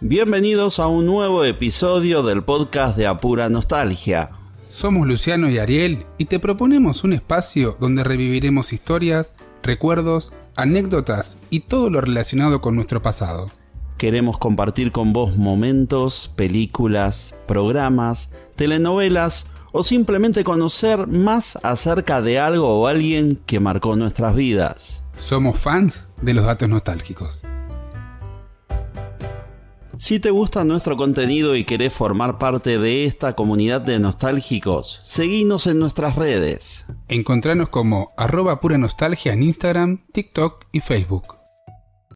Bienvenidos a un nuevo episodio del podcast de Apura Nostalgia. Somos Luciano y Ariel y te proponemos un espacio donde reviviremos historias, recuerdos, anécdotas y todo lo relacionado con nuestro pasado. Queremos compartir con vos momentos, películas, programas, telenovelas o simplemente conocer más acerca de algo o alguien que marcó nuestras vidas. Somos fans de los datos nostálgicos. Si te gusta nuestro contenido y querés formar parte de esta comunidad de nostálgicos, seguinos en nuestras redes. Encontranos como arroba pura nostalgia en Instagram, TikTok y Facebook.